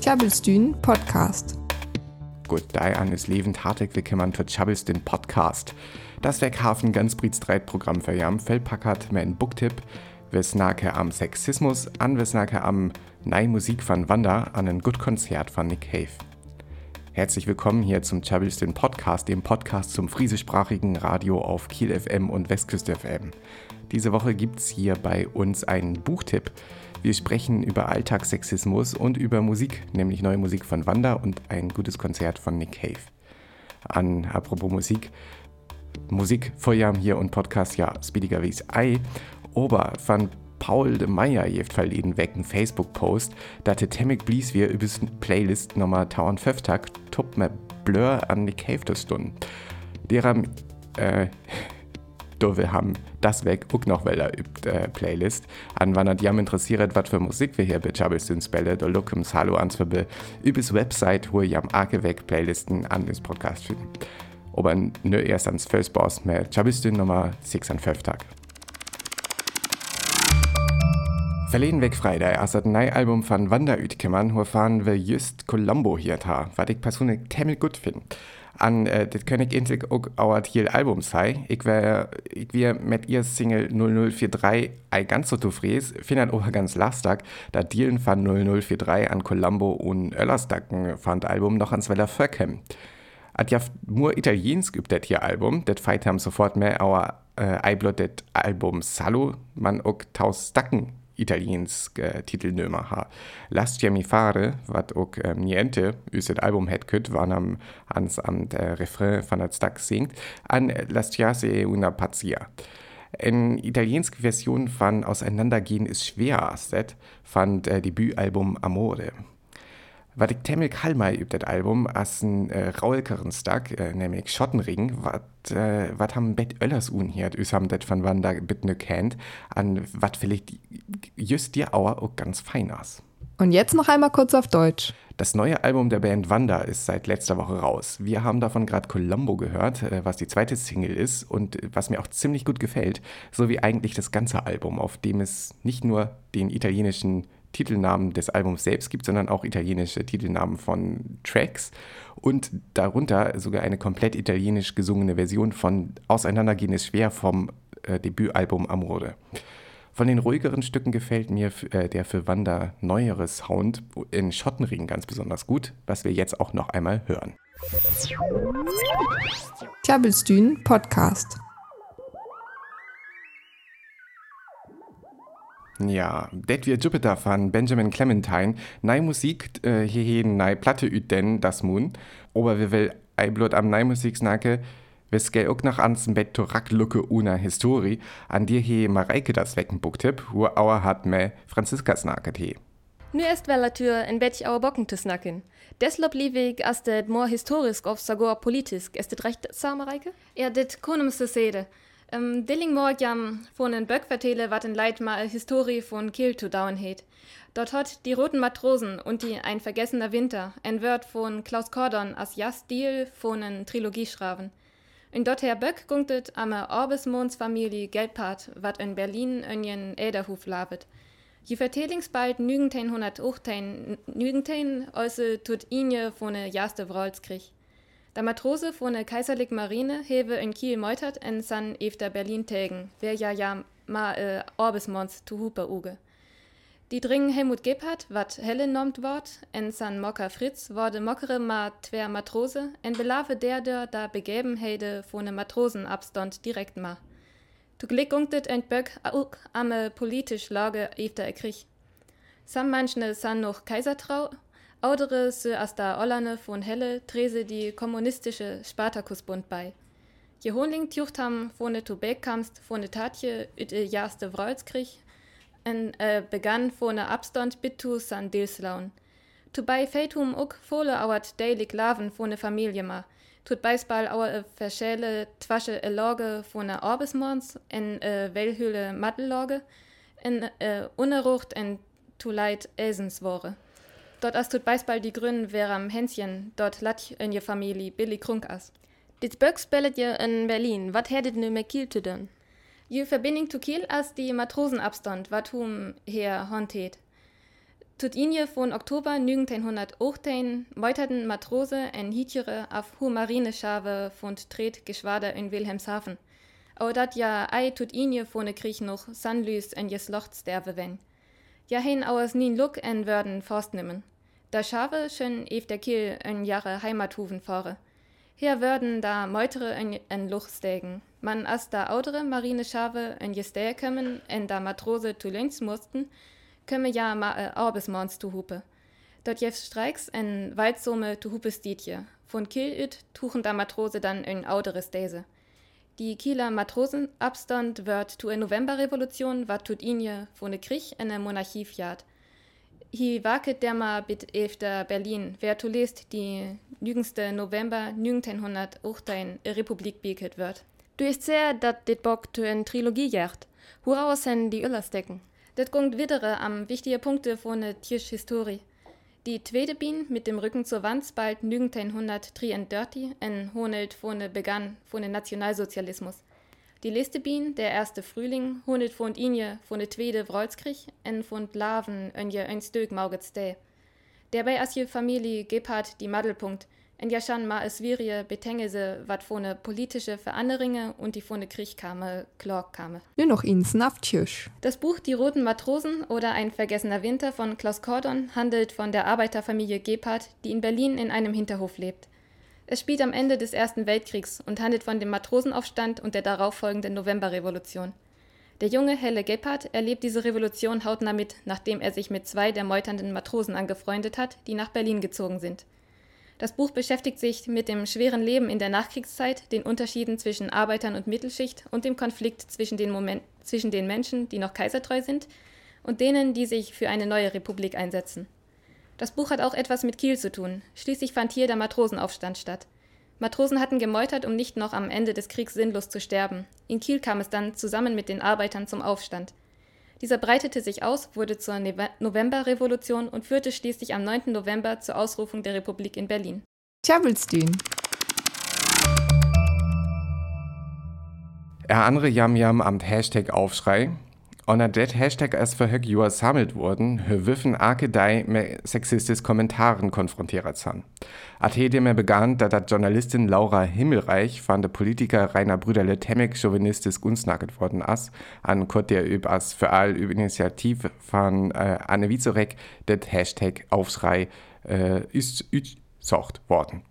Tjabelstün Podcast. Gut, da an ist levend hartig, kann man für Tjabelstün Podcast. Das Weghafen ganz Programm für Jam Fellpackert mit ein Booktipp, wes nachher am Sexismus, an wes nachher am Nei Musik von Wanda, an ein Gut Konzert von Nick Cave. Herzlich willkommen hier zum Chabelstön Podcast, dem Podcast zum friesischsprachigen Radio auf Kiel FM und Westküste FM. Diese Woche gibt es hier bei uns einen Buchtipp. Wir sprechen über Alltagssexismus und über Musik, nämlich neue Musik von Wanda und ein gutes Konzert von Nick Cave. An apropos Musik, Musik Vorjam hier und Podcast ja speediger wie's Ei. Ober von Paul de Meyer jeft verleden wecken Facebook-Post, dat de Temmig blies wir übers Playlist Nummer 1005 Tag top me Blur an Nick Cave der Stunde. Deram äh, do wir haben das weg guck noch well übt äh, Playlist an wann er jam interessiert wat für Musik wir hier becharbelsünspelle der Lookums um Hallo ansverbe übes Website wo jam arke weg Playlisten an des Podcast finden. Ober nö erst ans Firstboss mit Chabistün Nummer 6 an 5 Tag. Verleden weg Freitag as dat nei Album van Wanderütkemann ho fahren wir just Colombo hier ta, wat ich persönlich temmel gut finde an äh, das kann ich endlich auch auer Thiel Album sei. Ich wär, ich wär mit ihr Single 0043 ein ganz so zufrieden, finde auch ganz lastig, da Dealen von 0043 an Colombo und Öllerstacken fand Album noch ans Weller Verkem. Hat ja nur Italiensk gibt das hier Album, das feit haben sofort mehr, aber äh, Eiblot das Album Salo, man auch taus Stacken italiensk äh, Titelnummer ha. Lascia mi fare, wat ook ähm, niente, us het Album het kut, wann am, ans am der Refrain von der Stack singt, an Lasciase una pazzia. Eine italienische Version von Auseinandergehen ist schwer, fand äh, Debütalbum Amore. Was ich temmel kalmai übt das Album as ein äh, raulkeren Stack, äh, nämlich Schottenring, wat, äh, wat haben Bet Öllers un hier, üs haben das von wann da bitte kennt, an wat vielleicht just dir auer auch ganz fein as. Und jetzt noch einmal kurz auf Deutsch. Das neue Album der Band Wanda ist seit letzter Woche raus. Wir haben davon gerade Colombo gehört, äh, was die zweite Single ist und was mir auch ziemlich gut gefällt, so wie eigentlich das ganze Album, auf dem es nicht nur den italienischen Titelnamen des Albums selbst gibt, sondern auch italienische Titelnamen von Tracks und darunter sogar eine komplett italienisch gesungene Version von Auseinandergehen ist schwer vom äh, Debütalbum Amore. Von den ruhigeren Stücken gefällt mir äh, der für Wanda neuere Sound in Schottenring ganz besonders gut, was wir jetzt auch noch einmal hören. Klabbelstühn Podcast. Ja, det wir Jupiter von Benjamin Clementine, nei Musik äh, hierher nei Platte üt denn das Moon, aber wir will ei blot am nei Musik snacke, wes gel auch nach ans Bett to Racklucke una Histori, an dir he Mareike das Weckenbucktipp, wo auer hat me Franziska snacket he. Nu est wella Tür en Bett auer Bocken zu snacken. Deslob liewig as det more historisk of sagor politisk, est det recht sa Mareike? Ja, dit konumste sede. Um, Dillingmorg jam von en Böck vertele wat en Leid ma Historie von Kiel zu dauern het. Dort hat die Roten Matrosen und die Ein vergessener Winter ein Wort von Klaus Cordon as Jastil von en Trilogie schraven. In dort her Böck gunktet am Orbesmonds Familie Geldpart, wat in Berlin önjen Äderhuf lavet. Je vertelingsbald nügentein 118 nügentein äuse tut inje von Jaste Wrolskrich. Der Matrose von der Kaiserlich Marine hewe in Kiel meutert en san efter Berlin tägen, wer ja ja ma äh, Orbismons zu Hupe uge. Die dringen Helmut Gebhardt, wat helle nomt wort, en san Mocker Fritz, wurde mockere ma twer Matrose, en belave der der da begeben heide von ne Matrosenabstand direkt ma. Tu glick unktet ent Böck auch ame politisch Lage efter erkrich. Sam manchne san noch Kaisertrau, Audere se as der Ollerne von Helle trese die kommunistische Spartakusbund bei. Je Honling tjucht ham vorne to kamst vorne Tatje üt e jaste Wrolskrich en äh, begann vorne Abstand bitu san Dilslaun. Tu bei Feitum uk fole auert deilig Laven vorne Familie ma. Tut beisball auer e verschäle twasche e Lorge vorne Orbismons en äh, Wellhüle Mattellorge en äh, unerucht en tu leid Elsenswore. Dort as tut beisball die Grün wäre am Hänschen, dort lat in je Familie Billy Krunk as. Dit Böcks bellet je in Berlin, wat hättet nu mit Kiel zu denn? Je Verbindung zu Kiel as die Matrosenabstand, wat hum her hontet. Tut inje von Oktober 1918 meuterten Matrose en Hietjere auf hu Marineschave von Tret Geschwader in Wilhelmshaven. O dat ja ei tut inje von Krieg noch sanlüs en jes Locht sterbe wenn. Ja hin auers nien Look en würden forstnimmen. Da Schave schön ef der Kiel en Jahre Heimathuven fahre. Hier würden da meutere en, en Luch stegen. Man as da audere Marineschave en jes kommen en da Matrose zu links mussten, kömme ja ma äh, Arbesmorns tu hupe. Dort jef Streiks en Waldsumme tu hupe stietje. Von Kiel üt tuchen da Matrose dann en auderes Däse. Die Kieler Matrosenabstand wird tu en Novemberrevolution wat tut inje von ne Krieg en ne Monarchie fjat. Hi waket der ma bit efter Berlin, wer tu lest die nügenste November 1918 Republik bieket wird. Du ist sehr, dat dit Bock tu en Trilogie järt. Huraus hen die Öllersdecken. Das kommt wieder am wichtige Punkte von der Tierhistorie. Die zweite Biene mit dem Rücken zur Wand bald 1933 en honelt von begann von dem Nationalsozialismus. Die letzte Biene, der erste Frühling, honelt von Inje von der zweite Wrolskrieg en von Laven önje ein Stück mauget's Der bei asje Familie Gebhardt die Maddelpunkt, en ja schon ma es virie betengese wat von ne politische Veranderinge und die von ne Krieg kame, Klork kame. Nur noch ins Nafttisch. Das Buch Die Roten Matrosen oder Ein vergessener Winter von Klaus Cordon handelt von der Arbeiterfamilie Gebhardt, die in Berlin in einem Hinterhof lebt. Es spielt am Ende des Ersten Weltkriegs und handelt von dem Matrosenaufstand und der darauffolgenden Novemberrevolution. Der junge Helle Gebhardt erlebt diese Revolution hautnah mit, nachdem er sich mit zwei der meuternden Matrosen angefreundet hat, die nach Berlin gezogen sind. Das Buch beschäftigt sich mit dem schweren Leben in der Nachkriegszeit, den Unterschieden zwischen Arbeitern und Mittelschicht und dem Konflikt zwischen den, Moment, zwischen den Menschen, die noch kaisertreu sind, und denen, die sich für eine neue Republik einsetzen. Das Buch hat auch etwas mit Kiel zu tun. Schließlich fand hier der Matrosenaufstand statt. Matrosen hatten gemeutert, um nicht noch am Ende des Kriegs sinnlos zu sterben. In Kiel kam es dann zusammen mit den Arbeitern zum Aufstand. Dieser breitete sich aus, wurde zur Novemberrevolution und führte schließlich am 9. November zur Ausrufung der Republik in Berlin. Tjabelstün. Er andere Jam Jam am Hashtag Aufschrei. Unter det Hashtag es für hög Jahr sammelt wurden, wiffen arke dei mit sexistis Kommentaren konfrontiert san. At mir begann, da dat Journalistin Laura Himmelreich von der Politiker Rainer Brüderle Temmek chauvinistisch unsnacket worden as, an Kurt der üb as für all üb Initiativ von äh, Anne Vizorek det Hashtag Aufschrei äh, ist üzocht worden.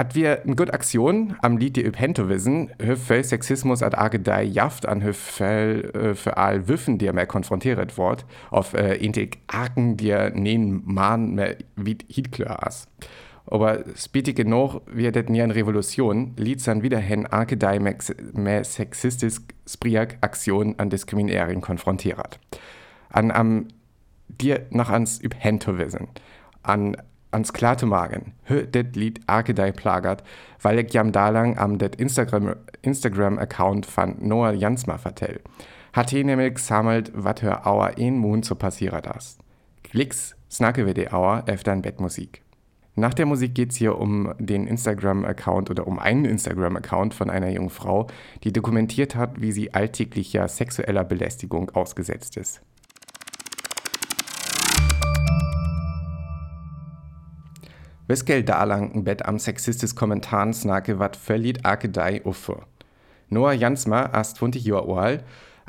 At wir eine gute Aktion am Lied die Öpento wissen, höfel Sexismus at Agedei jaft an höfel äh, für all Wiffen, die er mehr konfrontiert wird, auf äh, intig Arken, die er nehen man mehr wie Hitklör as. Aber spätig genug wird das nie eine Revolution, liegt dann wieder hin Agedei mehr sexistisch Spriak Aktion an Diskriminierung konfrontiert. An am dir noch ans Öpento wissen, an ans klarte magen. Hö det Lied Arkedei plagert, weil ich jam dalang am det Instagram, Instagram-Account von Noah Jansma vertell. Hat he nämlich gesammelt, wat hör auer ein Moon zu passieren das. Klicks, snacke wir die Auer efter Bettmusik. Nach der Musik geht es hier um den Instagram-Account oder um einen Instagram-Account von einer jungen Frau, die dokumentiert hat, wie sie alltäglicher sexueller Belästigung ausgesetzt ist. Weskel dalang Bett am sexistis Kommentaren snake wat verliet akedei uffe. Noah Jansma ast 20 Jahre alt,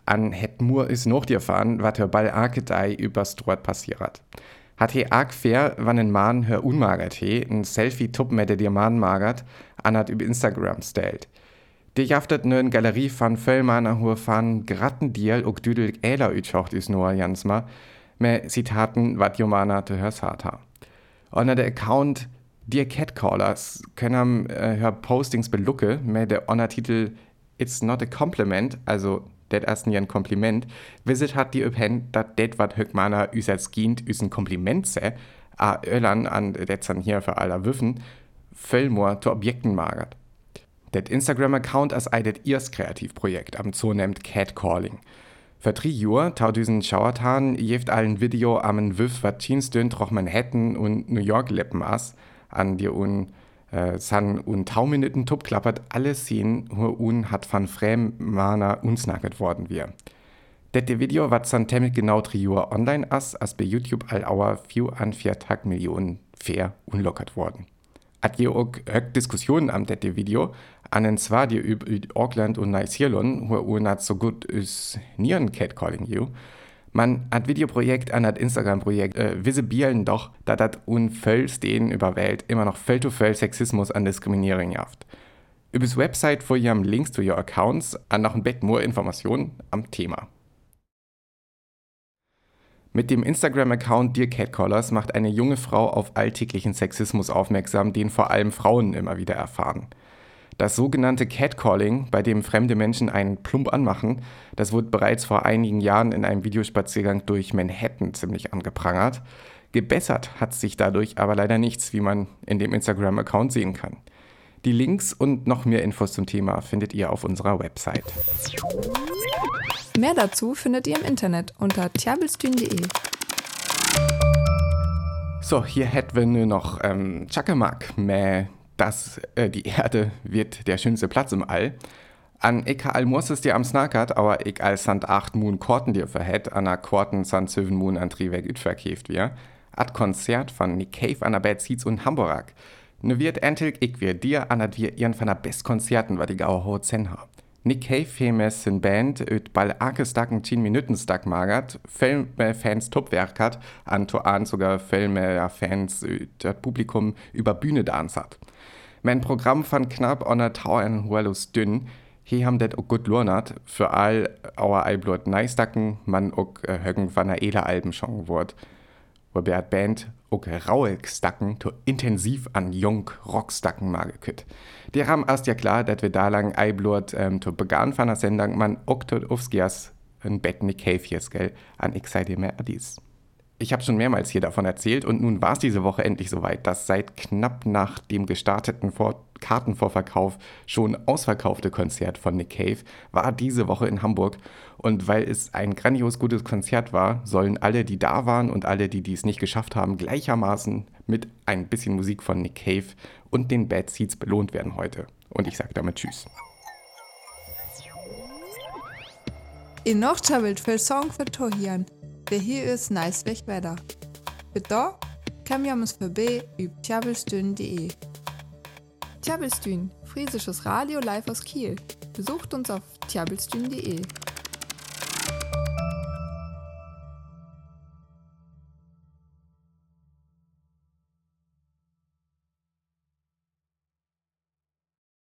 an het mur is noch dir fahren, wat er ball akedei übers Drort passiert. Hat he arg fair, wann ein Mann hör unmagert he, ein Selfie-Tupp mit dir Mann magert, an hat über Instagram stellt. Die jaftet nön Galerie van Völlmanner hur fan gratten diel uk düdel äler ütschocht is Noah Jansma, me Zitaten wat Jomana te hörs hata. Onder der Account Dear Catcallers können äh, hör Postings belucke mit der Titel It's not a compliment, also det ersten ein Kompliment, visit hat die öpen, dat det wat höck mana üsals gient üsen Kompliment se, a Ölan an detzan hier für aller Wüffen, Föllmor zu Objekten magert. Det Instagram-Account as eidet ihrs Kreativprojekt am Zoo nennt Catcalling. Für drei Jahre tau diesen Schauertan jeft allen Video am Wüff wat Jeansdön troch Manhattan und New York leppen as, an dir un äh, san un tauminuten tup klappert alle Szenen, wo un hat van Främ Mana unsnacket worden wir. Das Video, was dann ziemlich genau drei Jahre online ist, ist bei YouTube all auer 4 an 4 Tag Millionen fair unlockert worden. Hat je auch Diskussionen am das Video, an den zwar die über Auckland und Neuseeland, wo nicht so gut ist, nieren catcalling you, man hat Videoprojekt an das Instagram-Projekt äh, visibieren doch, dass das unvöllig den über Welt immer noch völlig zu völlig Sexismus an Diskriminierung jaft. Übers Website wo ihr am Links zu your Accounts an noch ein Bett mehr Informationen am Thema. Mit dem Instagram-Account Dear Catcallers macht eine junge Frau auf alltäglichen Sexismus aufmerksam, den vor allem Frauen immer wieder erfahren. Das sogenannte Catcalling, bei dem fremde Menschen einen Plump anmachen, das wurde bereits vor einigen Jahren in einem Videospaziergang durch Manhattan ziemlich angeprangert. Gebessert hat sich dadurch aber leider nichts, wie man in dem Instagram-Account sehen kann. Die Links und noch mehr Infos zum Thema findet ihr auf unserer Website. Mehr dazu findet ihr im Internet unter tjabelstün.de. So, hier hätten wir nur noch ähm, Chakamak, mehr dass äh, die Erde wird der schönste Platz im All. An all muss es dir am Snackert, aber all sand acht Moon Korten dir verhätt, an a Korten sand seven Moon an Triweg ütverkäft wir. At Konzert von Nick Cave an der Bad Seats und Hamburg. Ne wird endlich ich wir dir an wir ihren von der Best Konzerten, wat ich auch hohe Zen hab. Nick Cave Femes in Band üt ball arke stacken 10 Minuten stack magert, Filmfans Topwerk hat, an to an sogar Filme-Fans das Publikum über Bühne dansat. Mein Programm von knapp on a Tower Wellus dünn, hier haben det auch gut lornat, für all our Eiblut neistacken, man auch äh, högen der Ela Alben schon wort. Wobei Band auch raue Stacken to intensiv an jung Rockstacken magekütt. Die haben erst ja klar, dass wir da lang Eiblut ähm, to begann von der Sendung man auch tot aufs ein Bett in Cave hier, gell, an ich sei dir mehr dies. Ich habe schon mehrmals hier davon erzählt und nun war es diese Woche endlich soweit, dass seit knapp nach dem gestarteten Vor Kartenvorverkauf schon ausverkaufte Konzert von Nick Cave war diese Woche in Hamburg und weil es ein grandios gutes Konzert war, sollen alle, die da waren und alle, die dies nicht geschafft haben, gleichermaßen mit ein bisschen Musik von Nick Cave und den Bad Seeds belohnt werden heute. Und ich sage damit Tschüss. In Nordschabelt für Song für Tohian. Wer hier ist nice weg weiter. Bitte kam ja uns vorbei über tjabelstün.de. Tjabelstün, friesisches Radio live aus Kiel. Besucht uns auf tjabelstün.de.